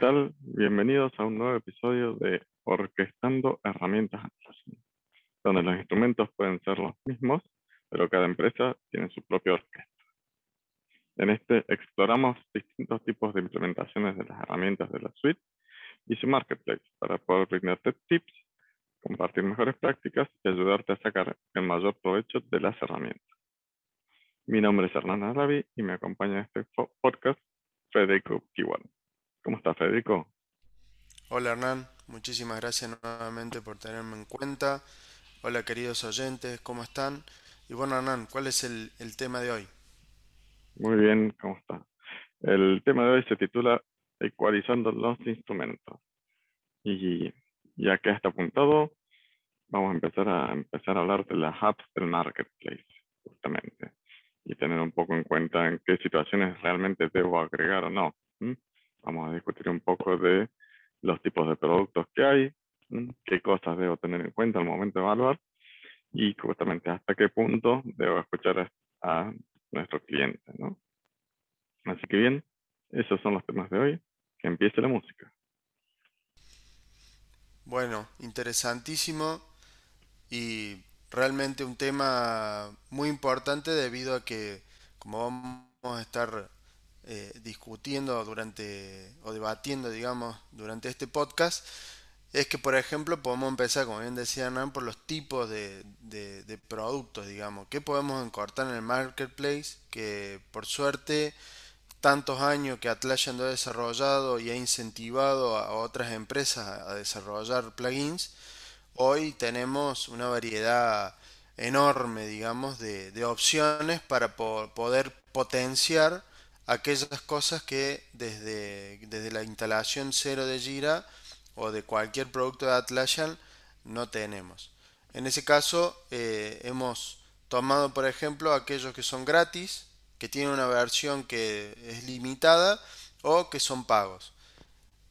¿qué tal? Bienvenidos a un nuevo episodio de Orquestando Herramientas donde los instrumentos pueden ser los mismos, pero cada empresa tiene su propia orquesta. En este exploramos distintos tipos de implementaciones de las herramientas de la suite y su marketplace para poder brindarte tips, compartir mejores prácticas y ayudarte a sacar el mayor provecho de las herramientas. Mi nombre es Hernán Arabi y me acompaña en este podcast Federico Kiwan. ¿Cómo estás, Federico? Hola, Hernán. Muchísimas gracias nuevamente por tenerme en cuenta. Hola, queridos oyentes, ¿cómo están? Y bueno, Hernán, ¿cuál es el, tema de hoy? Muy bien, ¿cómo está? El tema de hoy se titula Ecualizando los instrumentos. Y ya que está apuntado, vamos a empezar a empezar a hablar de las apps del marketplace, justamente, y tener un poco en cuenta en qué situaciones realmente debo agregar o no. Vamos a discutir un poco de los tipos de productos que hay, qué cosas debo tener en cuenta al momento de evaluar y justamente hasta qué punto debo escuchar a nuestro cliente. ¿no? Así que bien, esos son los temas de hoy. Que empiece la música. Bueno, interesantísimo y realmente un tema muy importante debido a que como vamos a estar eh, discutiendo durante, o debatiendo, digamos, durante este podcast, es que, por ejemplo, podemos empezar, como bien decía Hernán, por los tipos de, de, productos, digamos, que podemos encortar en el marketplace, que por suerte tantos años que Atlassian ha desarrollado y ha incentivado a otras empresas a desarrollar plugins, hoy tenemos una variedad enorme, digamos, de, de opciones para poder potenciar aquellas cosas que desde, desde la instalación cero de Jira o de cualquier producto de Atlassian no tenemos. En ese caso eh, hemos tomado por ejemplo aquellos que son gratis, que tienen una versión que es limitada o que son pagos.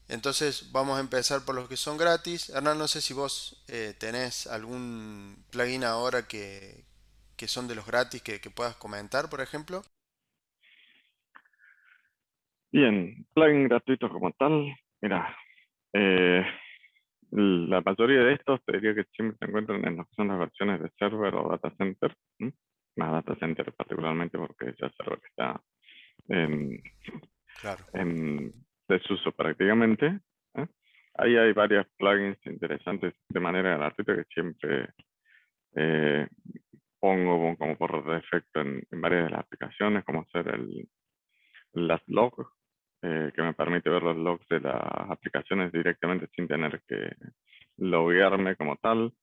Entonces vamos a empezar por los que son gratis. Hernán, no sé si vos eh, tenés algún plugin ahora que, que son de los gratis que, que puedas comentar, por ejemplo. Bien, plugin gratuito como tal. Mira, eh, la mayoría de estos te diría que siempre se encuentran en lo que son las versiones de server o data center. Más data center particularmente porque ya server está en, en desuso prácticamente. ¿eh? Ahí hay varios plugins interesantes de manera gratuita que siempre eh, pongo como por defecto en, varias de las aplicaciones, como ser el las logs eh, que me permite ver los logs de las aplicaciones directamente sin tener que loguearme como tal.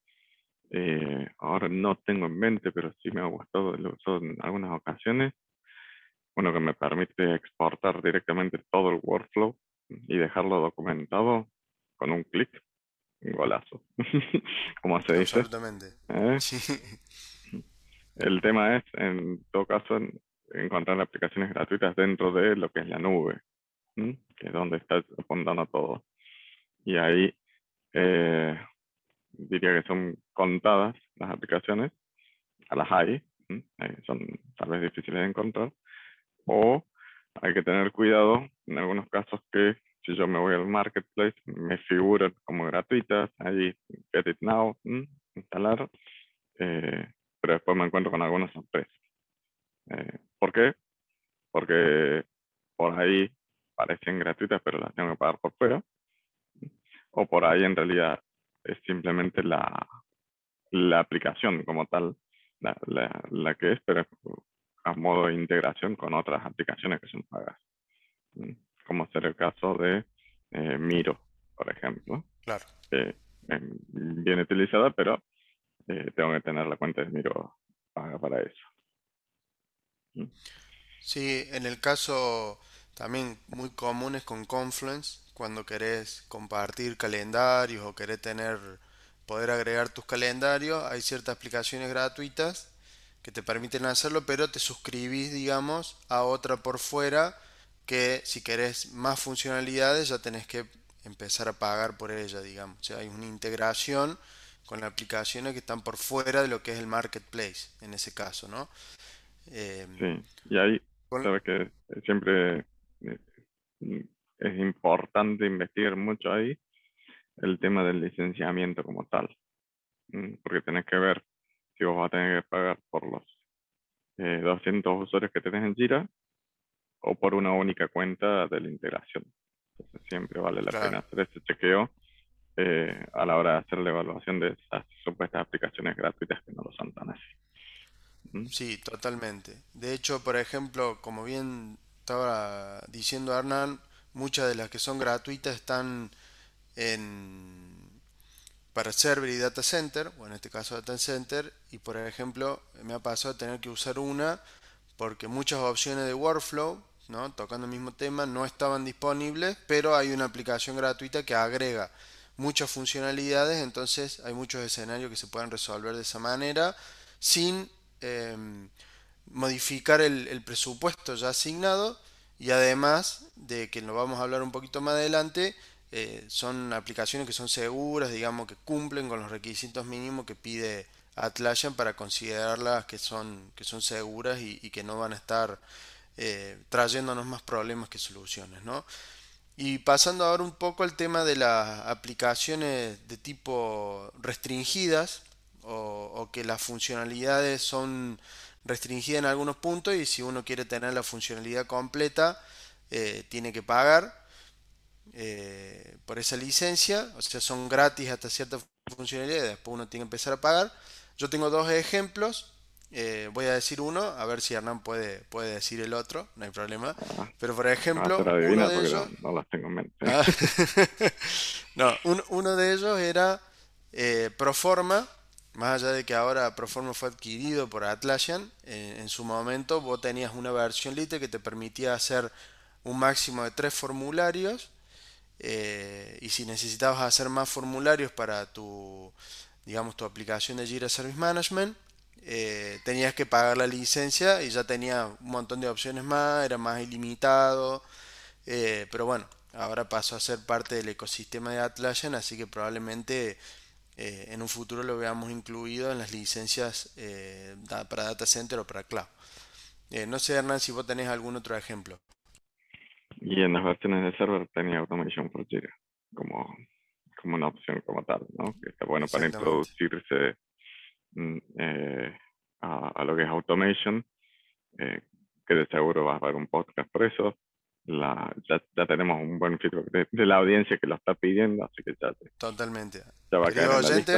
Eh, ahora no tengo en mente, pero sí me ha gustado, lo uso en algunas ocasiones. Uno que me permite exportar directamente todo el workflow y dejarlo documentado con un clic. Golazo. como se dice. Absolutamente. ¿Eh? El tema es, en todo caso, encontrar aplicaciones gratuitas dentro de lo que es la nube que es donde está apuntando todo. Y ahí eh, diría que son contadas las aplicaciones, a las hay, son tal vez difíciles de encontrar, o hay que tener cuidado en algunos casos que si yo me voy al marketplace me figuran como gratuitas, ahí get it now, instalar, eh, pero después me encuentro con algunas sorpresas. Eh, ¿Por qué? Porque por ahí parecen gratuitas, pero las tengo que pagar por fuera. O por ahí en realidad es simplemente la, la aplicación como tal, la, la, que es, pero a modo de integración con otras aplicaciones que son pagas. Como ser el caso de eh, Miro, por ejemplo. Claro. Bien utilizada, pero eh, tengo que tener la cuenta de Miro paga para eso. Sí, en el caso también muy comunes con Confluence cuando querés compartir calendarios o querés tener poder agregar tus calendarios hay ciertas aplicaciones gratuitas que te permiten hacerlo pero te suscribís digamos a otra por fuera que si querés más funcionalidades ya tenés que empezar a pagar por ella digamos. O sea hay una integración con las aplicaciones que están por fuera de lo que es el marketplace en ese caso no eh, sí y ahí sabes que siempre es importante investigar mucho ahí el tema del licenciamiento como tal, porque tenés que ver si vos vas a tener que pagar por los 200 eh, usuarios que tenés en Jira o por una única cuenta de la integración. Entonces siempre vale la pena hacer ese chequeo eh, a la hora de hacer la evaluación de esas supuestas aplicaciones gratuitas que no lo son tan así. Sí, totalmente. De hecho, por ejemplo, como bien estaba diciendo Hernán, muchas de las que son gratuitas están en para server y data center, o en este caso data center, y por ejemplo me ha pasado a tener que usar una porque muchas opciones de workflow, ¿no? tocando el mismo tema, no estaban disponibles, pero hay una aplicación gratuita que agrega muchas funcionalidades, entonces hay muchos escenarios que se pueden resolver de esa manera sin em, modificar el, presupuesto ya asignado y además de que lo vamos a hablar un poquito más adelante, eh, son aplicaciones que son seguras, digamos, que cumplen con los requisitos mínimos que pide Atlassian para considerarlas que son, que son seguras y, que no van a estar eh, trayéndonos más problemas que soluciones, ¿no? Y pasando ahora un poco al tema de las aplicaciones de tipo restringidas o, que las funcionalidades son restringidas en algunos puntos y si uno quiere tener la funcionalidad completa eh, tiene que pagar. Eh, por esa licencia, o sea, son gratis hasta cierta funcionalidad y después uno tiene que empezar a pagar. Yo tengo dos ejemplos, eh, voy a decir uno, a ver si Hernán puede, puede decir el otro, no hay problema. Pero por ejemplo, ah, uno de ellos... No, las tengo en mente. Ah. no, uno de ellos era Proforma, más allá de que ahora Proforma fue adquirido por Atlassian, en su momento vos tenías una versión Lite que te permitía hacer un máximo de tres formularios eh, y si necesitabas hacer más formularios para tu, digamos, tu aplicación de Jira Service Management, eh, tenías que pagar la licencia y ya tenía un montón de opciones más, era más ilimitado, eh, pero bueno, ahora pasó a ser parte del ecosistema de Atlassian, así que probablemente en un futuro lo veamos incluido en las licencias para data center o para cloud. no sé, Hernán, si vos tenés algún otro ejemplo. Y en las versiones de server tenía Automation for Jira como, como una opción como tal, ¿no? Que está bueno para introducirse mm, eh, a, lo que es Automation, eh, que de seguro va a haber un podcast por eso. La, ya, ya, tenemos un buen feedback de, la audiencia que lo está pidiendo, así que ya Totalmente. Ya va a oyente,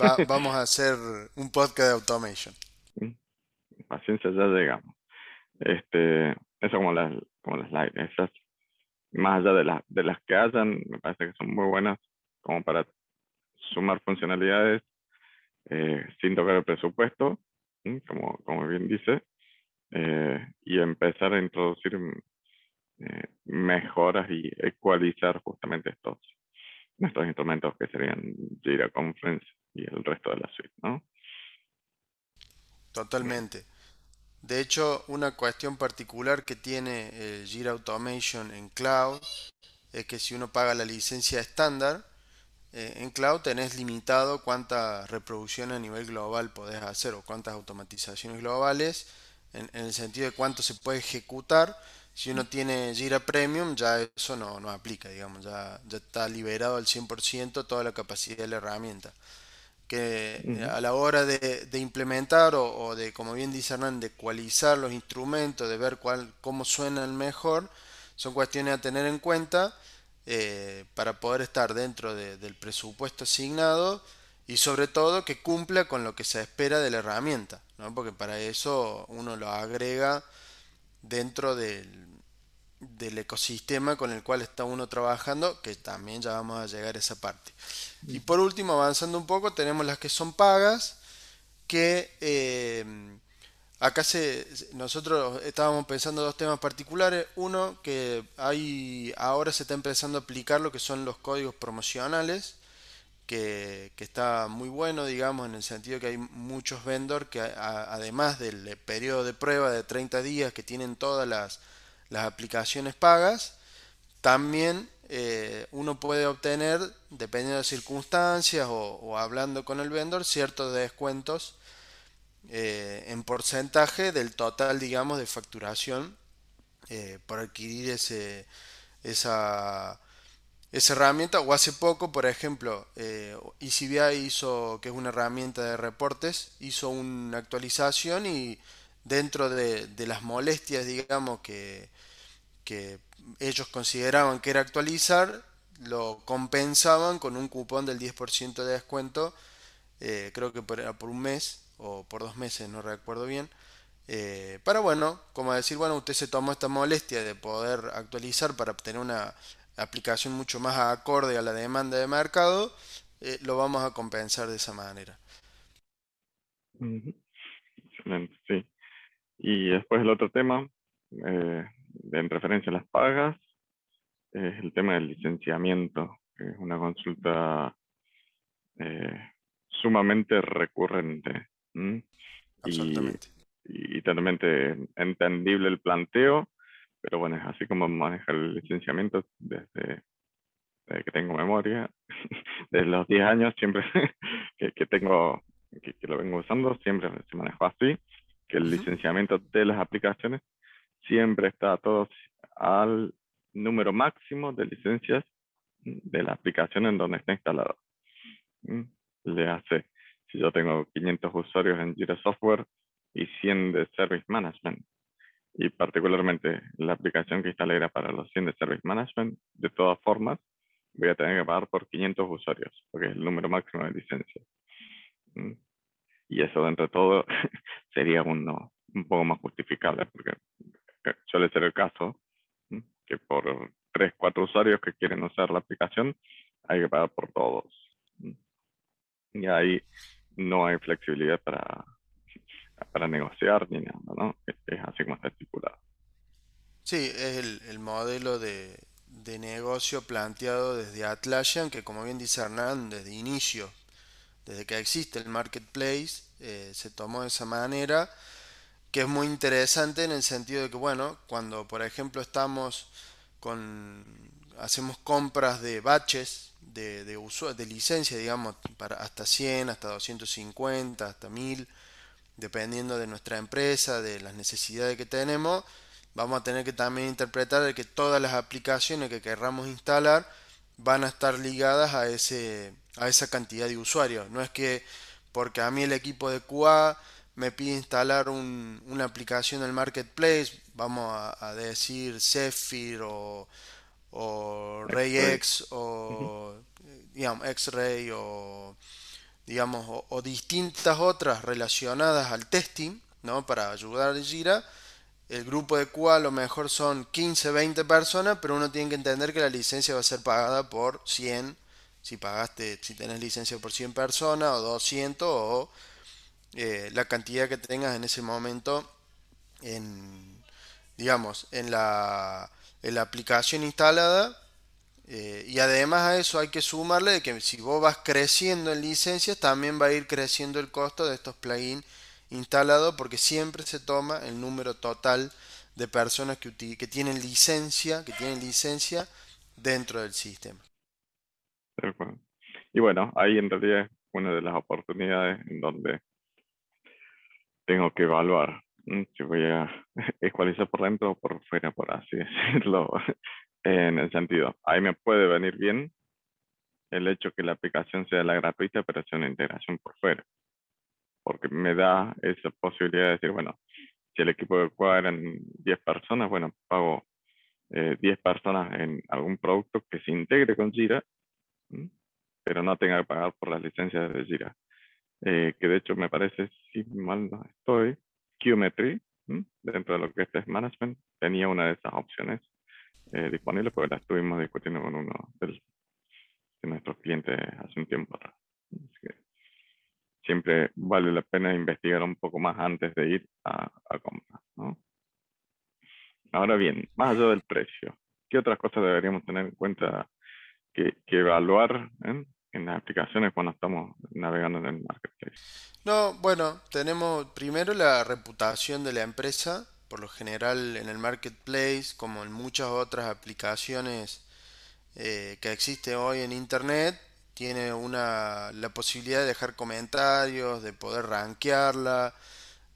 va, vamos a hacer un podcast de Automation. Mm, paciencia, ya llegamos. Este, eso como las, como las esas, más allá de, las de las que hayan, me parece que son muy buenas como para sumar funcionalidades eh, sin tocar el presupuesto, como, como bien dice, eh, y empezar a introducir eh, mejoras y ecualizar justamente estos, estos instrumentos que serían Jira Conference y el resto de la suite, ¿no? Totalmente. De hecho, una cuestión particular que tiene el Jira Automation en cloud es que si uno paga la licencia estándar, eh, en cloud tenés limitado cuántas reproducciones a nivel global podés hacer o cuántas automatizaciones globales, en, el sentido de cuánto se puede ejecutar. Si uno tiene Jira Premium, ya eso no, no aplica, digamos, ya, ya está liberado al 100% toda la capacidad de la herramienta que a la hora de, implementar o, de, como bien dice Hernán, de ecualizar los instrumentos, de ver cuál, cómo suenan mejor, son cuestiones a tener en cuenta eh, para poder estar dentro del presupuesto asignado y sobre todo que cumpla con lo que se espera de la herramienta, ¿no? porque para eso uno lo agrega dentro del, del ecosistema con el cual está uno trabajando, que también ya vamos a llegar a esa parte. Y por último, avanzando un poco, tenemos las que son pagas, que eh, acá se, nosotros estábamos pensando dos temas particulares. Uno, que hay, ahora se está empezando a aplicar lo que son los códigos promocionales, que, está muy bueno, digamos, en el sentido que hay muchos vendors que además del periodo de prueba de 30 días que tienen todas las las aplicaciones pagas, también eh, uno puede obtener, dependiendo de circunstancias o, hablando con el vendor, ciertos descuentos eh, en porcentaje del total, digamos, de facturación eh, por adquirir ese, esa, esa herramienta. O hace poco, por ejemplo, eh, ECBI hizo, que es una herramienta de reportes, hizo una actualización y dentro de, las molestias, digamos, que, que ellos consideraban que era actualizar, lo compensaban con un cupón del 10% de descuento, eh, creo que por, por un mes o por dos meses, no recuerdo bien. Eh, para bueno, como decir, bueno, usted se tomó esta molestia de poder actualizar para obtener una aplicación mucho más acorde a la demanda de mercado, eh, lo vamos a compensar de esa manera. Excelente, sí. Y después el otro tema, eh, en referencia a las pagas, es el tema del licenciamiento, que es una consulta sumamente recurrente. Absolutamente y, totalmente entendible el planteo, pero bueno, es así como maneja el licenciamiento desde, que tengo memoria, desde los 10 años siempre que, tengo, que, lo vengo usando, siempre se manejó así, que el licenciamiento de las aplicaciones siempre está todo al número máximo de licencias de la aplicación en donde está instalado. Le hace, si yo tengo 500 usuarios en Jira Software, y 100 de Service Management. Y particularmente la aplicación que instalé era para los 100 de Service Management. De todas formas, voy a tener que pagar por 500 usuarios, porque es el número máximo de licencias. Mm. Y eso, dentro de todo, sería uno, un poco más justificable, porque suele ser el caso mm, que por 3, 4 usuarios que quieren usar la aplicación, hay que pagar por todos. Mm. Y ahí no hay flexibilidad para, para negociar ni nada, ¿no? Es, así como está estipulado. Sí, es el, el modelo de, de, negocio planteado desde Atlassian, que como bien dice Hernán, desde inicio, desde que existe el marketplace, eh, se tomó de esa manera, que es muy interesante en el sentido de que, bueno, cuando por ejemplo estamos con, hacemos compras de batches, de, de, de licencia, digamos, para hasta 100, hasta 250, hasta 1000, dependiendo de nuestra empresa, de las necesidades que tenemos, vamos a tener que también interpretar que todas las aplicaciones que querramos instalar van a estar ligadas a, ese, a esa cantidad de usuarios. No es que porque a mí el equipo de QA me pide instalar una aplicación del marketplace, vamos a, decir Zephyr o, o RayX o digamos, X-Ray o digamos, o, distintas otras relacionadas al testing, ¿no? Para ayudar a Gira. El grupo de QA a lo mejor son 15, 20 personas, pero uno tiene que entender que la licencia va a ser pagada por 100, si pagaste, si tenés licencia por 100 personas, o 200, o eh, la cantidad que tengas en ese momento en, digamos, en la, en la aplicación instalada eh, y además a eso hay que sumarle que si vos vas creciendo en licencias, también va a ir creciendo el costo de estos plugins instalados porque siempre se toma el número total de personas que, tienen licencia, que tienen licencia dentro del sistema. Y bueno, ahí en realidad es una de las oportunidades en donde tengo que evaluar si voy a ecualizar por dentro o por fuera, por así decirlo, en el sentido, ahí me puede venir bien el hecho que la aplicación sea la gratuita, pero sea una integración por fuera. Porque me da esa posibilidad de decir, bueno, si el equipo de cuadra eran 10 personas, bueno, pago 10 eh, personas en algún producto que se integre con Jira, pero no tenga que pagar por las licencias de Jira. Eh, que de hecho me parece, si mal no estoy, Qmetry, dentro de lo que es Test Management, tenía una de esas opciones eh, disponible porque la estuvimos discutiendo con uno de nuestros clientes hace un tiempo siempre vale la pena investigar un poco más antes de ir a, comprar. ¿no? Ahora bien, más allá del precio, ¿qué otras cosas deberíamos tener en cuenta que, evaluar en las aplicaciones cuando estamos navegando en el marketplace? No, bueno, tenemos primero la reputación de la empresa por lo general en el marketplace, como en muchas otras aplicaciones eh, que existen hoy en internet, tiene una, la posibilidad de dejar comentarios, de poder rankearla,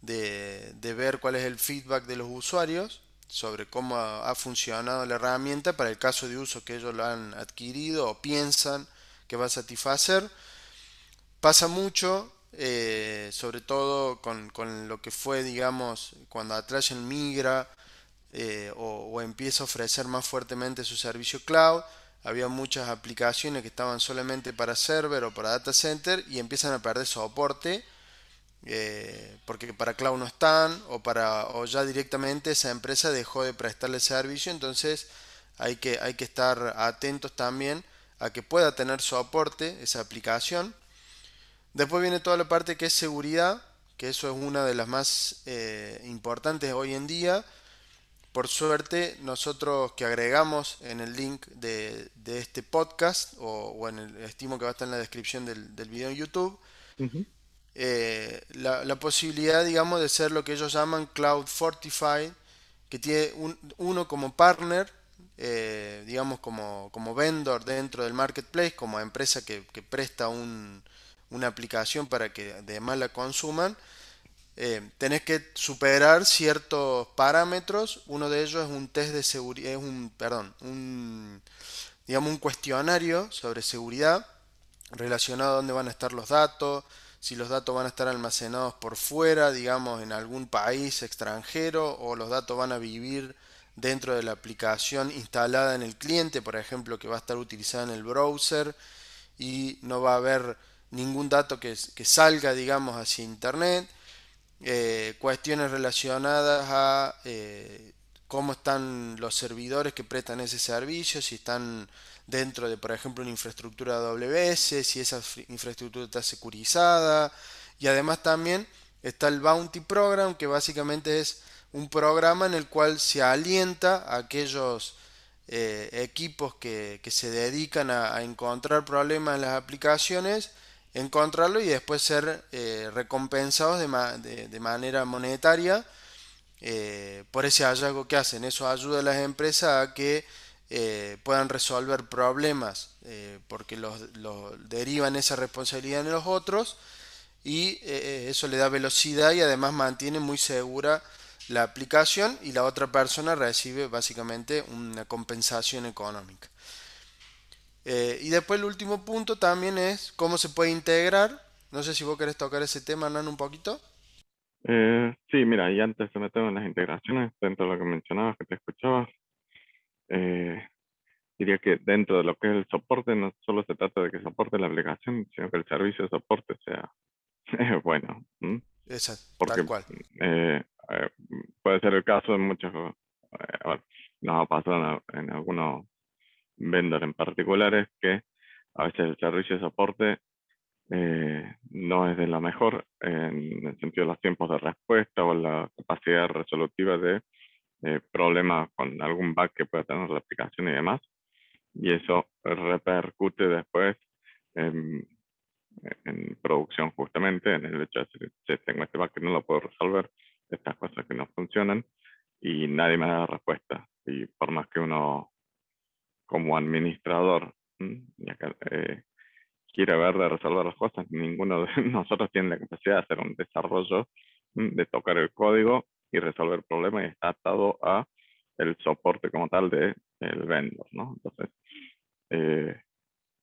de, de ver cuál es el feedback de los usuarios. sobre cómo ha, ha funcionado la herramienta para el caso de uso que ellos lo han adquirido o piensan que va a satisfacer. Pasa mucho, eh, sobre todo con, con lo que fue, digamos, cuando Atlassian migra eh, o, empieza a ofrecer más fuertemente su servicio cloud. Había muchas aplicaciones que estaban solamente para server o para data center y empiezan a perder soporte eh, porque para cloud no están o para o ya directamente esa empresa dejó de prestarle servicio entonces hay que hay que estar atentos también a que pueda tener soporte esa aplicación después viene toda la parte que es seguridad que eso es una de las más eh, importantes hoy en día. Por suerte nosotros que agregamos en el link de, de este podcast o, o, en el estimo que va a estar en la descripción del, del video en YouTube uh -huh eh, la, la, posibilidad, digamos, de ser lo que ellos llaman Cloud Fortified, que tiene un, uno como partner, eh, digamos, como, como, vendor dentro del marketplace, como empresa que, que presta un, una aplicación para que además la consuman. Eh, tenés que superar ciertos parámetros. Uno de ellos es un test de seguridad, es un, perdón, un, digamos, un cuestionario sobre seguridad relacionado a dónde van a estar los datos, si los datos van a estar almacenados por fuera, digamos, en algún país extranjero, o los datos van a vivir dentro de la aplicación instalada en el cliente, por ejemplo, que va a estar utilizada en el browser y no va a haber ningún dato que, salga, digamos, hacia Internet. Eh, cuestiones relacionadas a eh, cómo están los servidores que prestan ese servicio, si están dentro de, por ejemplo, una infraestructura AWS, si esa infraestructura está securizada. Y además también está el Bounty Program, que básicamente es un programa en el cual se alienta a aquellos eh, equipos que, se dedican a, encontrar problemas en las aplicaciones, encontrarlo y después ser eh, recompensados de, ma de, manera monetaria eh, por ese hallazgo que hacen. Eso ayuda a las empresas a que eh, puedan resolver problemas porque los, derivan esa responsabilidad en los otros y eso le da velocidad y además mantiene muy segura la aplicación y la otra persona recibe básicamente una compensación económica. Eh, y después el último punto también es cómo se puede integrar. No sé si vos querés tocar ese tema, Nan, un poquito. Eh, sí, mira, y antes de meter en las integraciones, dentro de lo que mencionabas, que te escuchabas, eh, diría que dentro de lo que es el soporte no solo se trata de que soporte la aplicación, sino que el servicio de soporte sea bueno. Exacto, Porque, tal cual. Eh, eh, puede ser el caso de muchos, eh, nos ha pasado en, en algunos vendors en particulares que a veces el servicio de soporte eh, no es de lo mejor en el sentido de los tiempos de respuesta o la capacidad resolutiva de eh, problemas con algún bug que pueda tener la aplicación y demás. Y eso repercute después en, en producción justamente, en el hecho de decir, si tengo este bug que no lo puedo resolver, estas cosas que no funcionan y nadie me da respuesta. Y por más que uno como administrador eh, quiere ver de resolver las cosas, ninguno de nosotros tiene la capacidad de hacer un desarrollo, de tocar el código y resolver problemas y está atado a el soporte como tal de el vendor. Entonces, eh,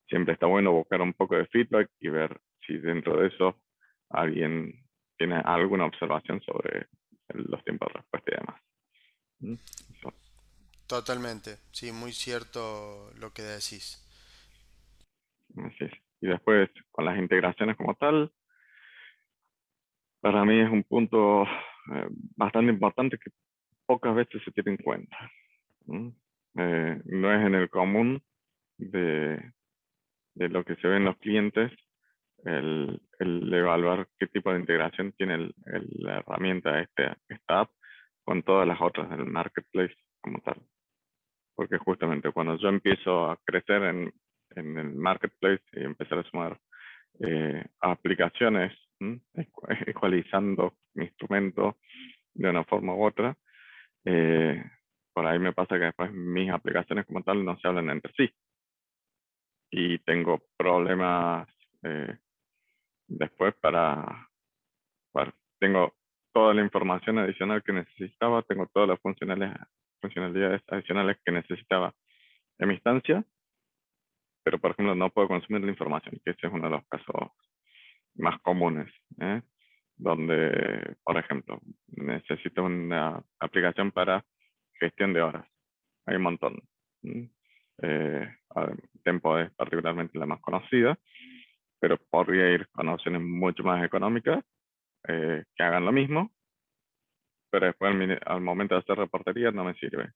siempre está bueno buscar un poco de feedback y ver si dentro de eso alguien tiene alguna observación sobre los tiempos de respuesta y demás. Totalmente, sí, muy cierto lo que decís. Así es. Y después, con las integraciones como tal, para mí es un punto eh, bastante importante que pocas veces se tiene en cuenta. ¿no? Eh, no es en el común de, de, lo que se ve en los clientes el, evaluar qué tipo de integración tiene la herramienta, este, esta app, con todas las otras del marketplace como tal. Porque justamente cuando yo empiezo a crecer en, en el marketplace y empezar a sumar eh, aplicaciones, ecualizando mi instrumento de una forma u otra, eh, por ahí me pasa que después mis aplicaciones como tal no se hablan entre sí. Y tengo problemas eh, después para, para, tengo toda la información adicional que necesitaba, tengo todas las funcionalidades, funcionalidades adicionales que necesitaba en mi instancia, pero por ejemplo no puedo consumir la información, que ese es uno de los casos más comunes, ¿eh? donde, por ejemplo, necesito una aplicación para gestión de horas. Hay un montón. Eh, Tempo es particularmente la más conocida, pero podría ir con opciones mucho más económicas eh, que hagan lo mismo, pero después al, momento de hacer reportería no me sirve,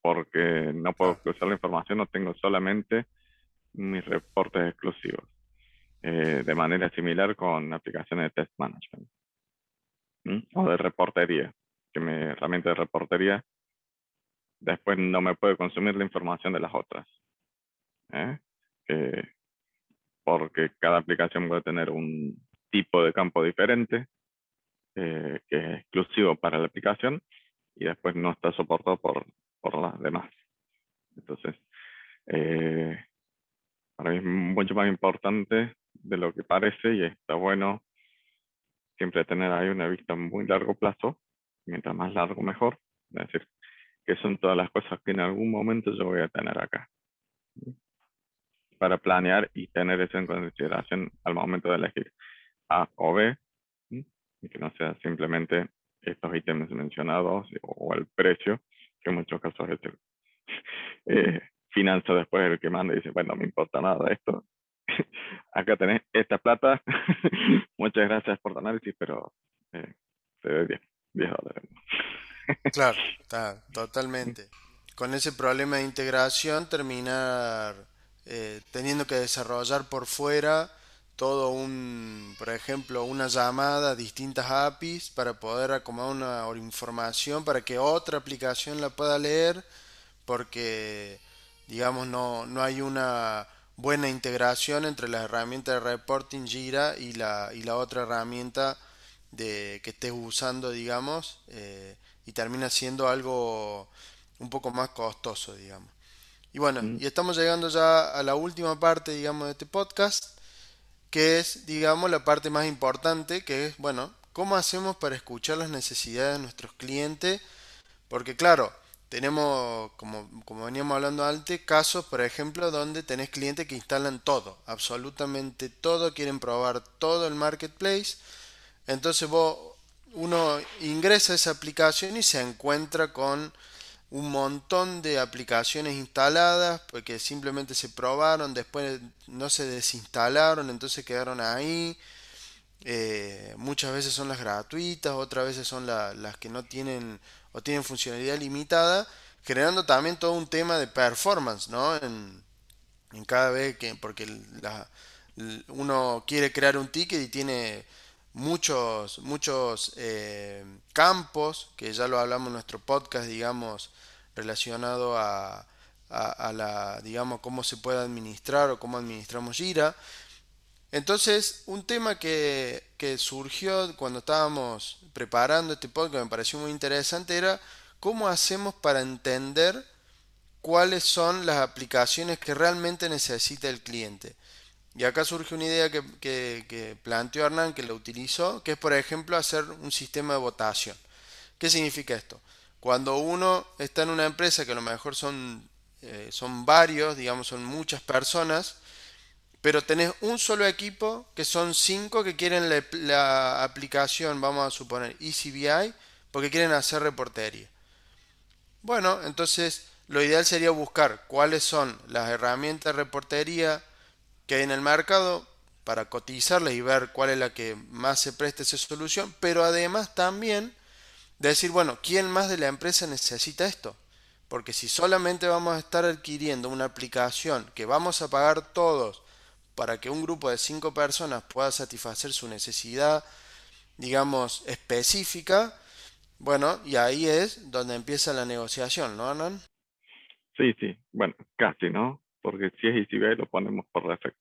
porque no puedo cruzar la información, no tengo solamente mis reportes exclusivos. Eh, de manera similar con aplicaciones de test management o de reportería, que mi herramienta de reportería después no me puede consumir la información de las otras. ¿eh? porque cada aplicación puede tener un tipo de campo diferente eh, que es exclusivo para la aplicación y después no está soportado por, por las demás. Entonces, eh, para mí es mucho más importante de lo que parece y está bueno siempre tener ahí una vista muy largo plazo, mientras más largo mejor, es decir, que son todas las cosas que en algún momento yo voy a tener acá para planear y tener eso en consideración al momento de elegir A o B, y que no sea simplemente estos ítems mencionados o el precio, que en muchos casos es el eh, finanza después el que manda y dice, bueno, no me importa nada esto. Acá tenés esta plata, muchas gracias por tu análisis, pero eh, te doy 10, 10 dólares. claro, está, totalmente. Con ese problema de integración terminar eh, teniendo que desarrollar por fuera todo un, por ejemplo, una llamada a distintas APIs para poder acomodar una información para que otra aplicación la pueda leer, porque, digamos, no, no hay una buena integración entre la herramienta de reporting Jira y la, y la otra herramienta de, que estés usando, digamos, eh, y termina siendo algo un poco más costoso, digamos. Y bueno, y estamos llegando ya a la última parte, digamos, de este podcast, que es, digamos, la parte más importante, que es, bueno, ¿cómo hacemos para escuchar las necesidades de nuestros clientes? Porque claro, tenemos, como, como veníamos hablando antes, casos, por ejemplo, donde tenés clientes que instalan todo, absolutamente todo, quieren probar todo el marketplace. Entonces vos, uno ingresa a esa aplicación y se encuentra con un montón de aplicaciones instaladas porque simplemente se probaron, después no se desinstalaron, entonces quedaron ahí. Eh, muchas veces son las gratuitas, otras veces son las que no tienen o tienen funcionalidad limitada, generando también todo un tema de performance, ¿no? En, cada vez que, porque uno quiere crear un ticket y tiene muchos, muchos eh, campos, que ya lo hablamos en nuestro podcast, digamos, relacionado a, a, la, digamos, cómo se puede administrar o cómo administramos Gira. Entonces, un tema que, que surgió cuando estábamos preparando este podcast, me pareció muy interesante, era cómo hacemos para entender cuáles son las aplicaciones que realmente necesita el cliente. Y acá surge una idea que, planteó Hernán, que lo utilizó, que es por ejemplo hacer un sistema de votación. ¿Qué significa esto? Cuando uno está en una empresa que a lo mejor son, eh, son varios, digamos, son muchas personas, pero tenés un solo equipo que son cinco que quieren la, la aplicación, vamos a suponer, ECBI, porque quieren hacer reportería. Bueno, entonces lo ideal sería buscar cuáles son las herramientas de reportería que hay en el mercado para cotizarles y ver cuál es la que más se preste esa solución, pero además también decir, bueno, ¿quién más de la empresa necesita esto? Porque si solamente vamos a estar adquiriendo una aplicación que vamos a pagar todos para que un grupo de cinco personas pueda satisfacer su necesidad, digamos, específica, bueno, y ahí es donde empieza la negociación, ¿no, Anan? Sí, sí, bueno, casi, ¿no? Porque si es EasyBay lo ponemos por defecto.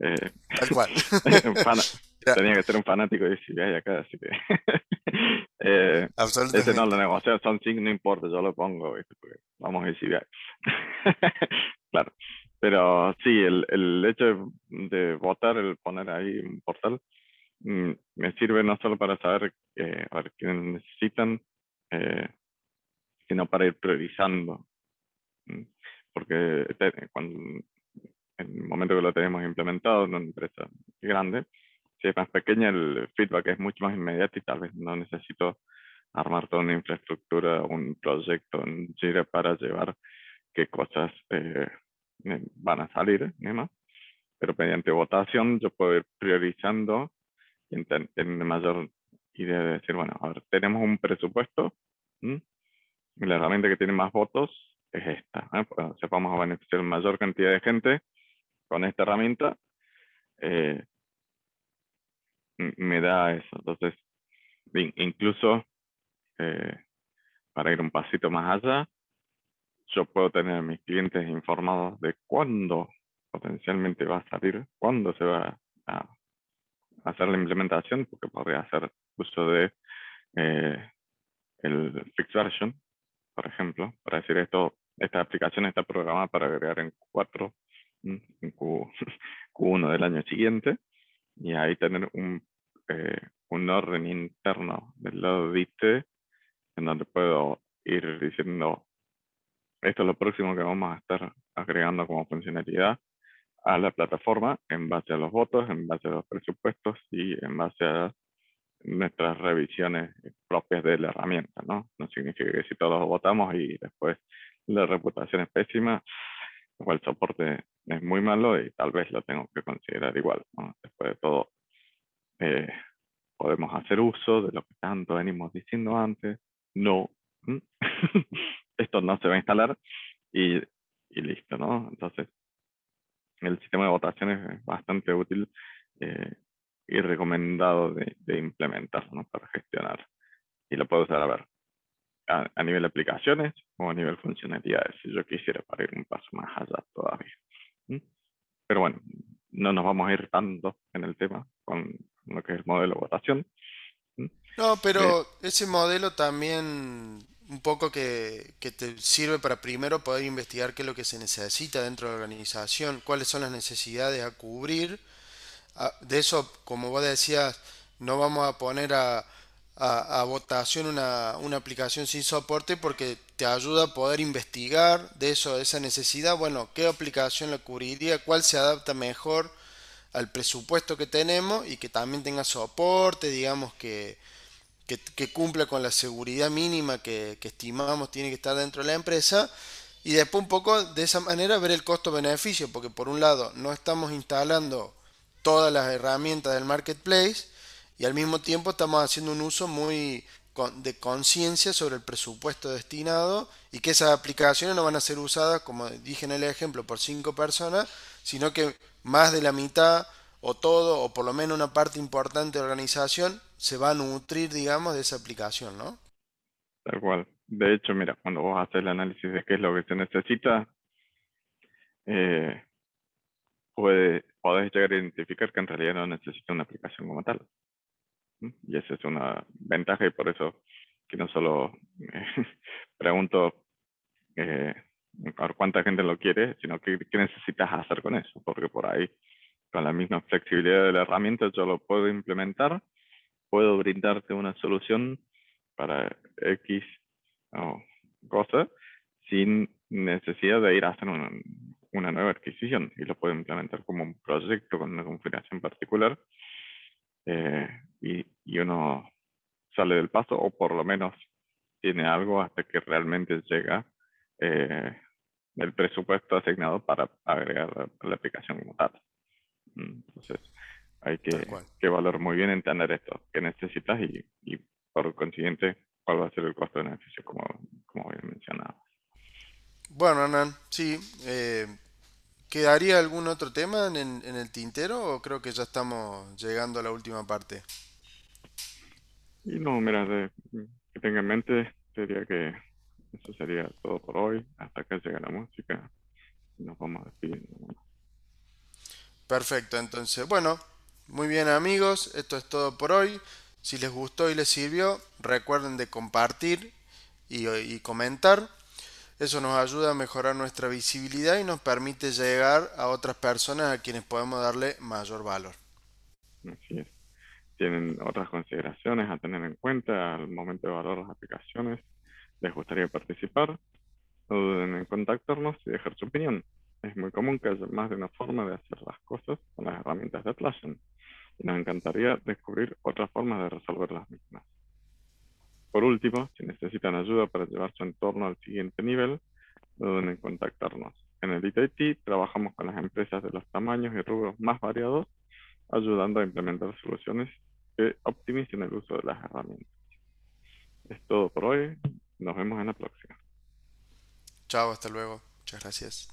Eh, Tal cual. tenía que ser un fanático de EasyBay acá, así que. eh, ese no lo negocio, son sí, no importa, yo lo pongo, vamos a EasyBay. claro. Pero sí, el, el hecho de, votar, el poner ahí un portal, mm, me sirve no solo para saber eh, a ver, quiénes necesitan, eh, sino para ir priorizando. Porque cuando, en el momento que lo tenemos implementado en una empresa grande, si es más pequeña, el feedback es mucho más inmediato y tal vez no necesito armar toda una infraestructura, un proyecto en Jira para llevar qué cosas eh, van a salir demás. Pero mediante votación yo puedo ir priorizando y tener mayor idea de decir, bueno, a ver, tenemos un presupuesto y la herramienta que tiene más votos es esta. ¿eh? O sea, vamos a beneficiar mayor cantidad de gente con esta herramienta. Eh, me da eso. Entonces, incluso eh, para ir un pasito más allá, yo puedo tener a mis clientes informados de cuándo potencialmente va a salir, cuándo se va a hacer la implementación, porque podría hacer uso de eh, el fixed version, por ejemplo, para decir esto, esta aplicación está programada para agregar en Q4, en Q, 1 del año siguiente, y ahí tener un, eh, un orden interno del lado de en donde puedo ir diciendo esto es lo próximo que vamos a estar agregando como funcionalidad a la plataforma en base a los votos, en base a los presupuestos y en base a nuestras revisiones propias de la herramienta, ¿no? No significa que si todos votamos y después la reputación es pésima o el soporte es muy malo y tal vez lo tengo que considerar igual. Después de todo, eh, podemos hacer uso de lo que tanto venimos diciendo antes, no, esto no se va a instalar y, y listo, ¿no? Entonces, el sistema de votaciones es bastante útil eh, y recomendado de, de implementar ¿no? para gestionar. Y lo puedo usar a ver a, nivel de aplicaciones o a nivel funcionalidades, si yo quisiera para ir un paso más allá todavía. Pero bueno, no nos vamos a ir tanto en el tema con lo que es el modelo de votación. No, pero ese modelo también un poco que, que, te sirve para primero poder investigar qué es lo que se necesita dentro de la organización, cuáles son las necesidades a cubrir. Ah, de eso, como vos decías, no vamos a poner a, a, votación una, una, aplicación sin soporte porque te ayuda a poder investigar de eso, de esa necesidad. Bueno, qué aplicación la cubriría, cuál se adapta mejor al presupuesto que tenemos y que también tenga soporte, digamos que que, cumpla con la seguridad mínima que, estimamos tiene que estar dentro de la empresa y después un poco de esa manera ver el costo-beneficio, porque por un lado no estamos instalando todas las herramientas del marketplace y al mismo tiempo estamos haciendo un uso muy de conciencia sobre el presupuesto destinado y que esas aplicaciones no van a ser usadas, como dije en el ejemplo, por cinco personas, sino que más de la mitad o todo, o por lo menos una parte importante de la organización, se va a nutrir, digamos, de esa aplicación, ¿no? Tal cual. De hecho, mira, cuando vos haces el análisis de qué es lo que se necesita, eh, puede, podés llegar a identificar que en realidad no necesita una aplicación como tal. Y esa es una ventaja y por eso que no solo pregunto eh, cuánta gente lo quiere, sino qué necesitas hacer con eso, porque por ahí con la misma flexibilidad de la herramienta yo lo puedo implementar, puedo brindarte una solución para X o cosa sin necesidad de ir a hacer una, una, nueva adquisición y lo puedo implementar como un proyecto con una configuración particular eh, y, y uno sale del paso o por lo menos tiene algo hasta que realmente llega eh, el presupuesto asignado para agregar la aplicación como tal. Entonces, hay que, que, valorar muy bien entender esto, qué necesitas y, y, por consiguiente cuál va a ser el costo de beneficio, como, como bien mencionado. Bueno, Hernán, sí. Eh, ¿Quedaría algún otro tema en, en, el tintero o creo que ya estamos llegando a la última parte? Y no, mira, que tenga en mente, sería que eso sería todo por hoy. Hasta acá llega la música. Nos vamos despidiendo. Perfecto, entonces, bueno, muy bien amigos, esto es todo por hoy. Si les gustó y les sirvió, recuerden de compartir y, comentar. Eso nos ayuda a mejorar nuestra visibilidad y nos permite llegar a otras personas a quienes podemos darle mayor valor. Así es. ¿Tienen otras consideraciones a tener en cuenta al momento de valorar las aplicaciones? les gustaría participar, no duden en contactarnos y dejar su opinión. Es muy común que haya más de una forma de hacer las cosas con las herramientas de Atlassian y nos encantaría descubrir otras formas de resolver las mismas. Por último, si necesitan ayuda para llevar su entorno al siguiente nivel, no duden en contactarnos. En el ITIT trabajamos con las empresas de los tamaños y rubros más variados, ayudando a implementar soluciones que optimicen el uso de las herramientas. Es todo por hoy. Nos vemos en la próxima. Chao, hasta luego. Muchas gracias.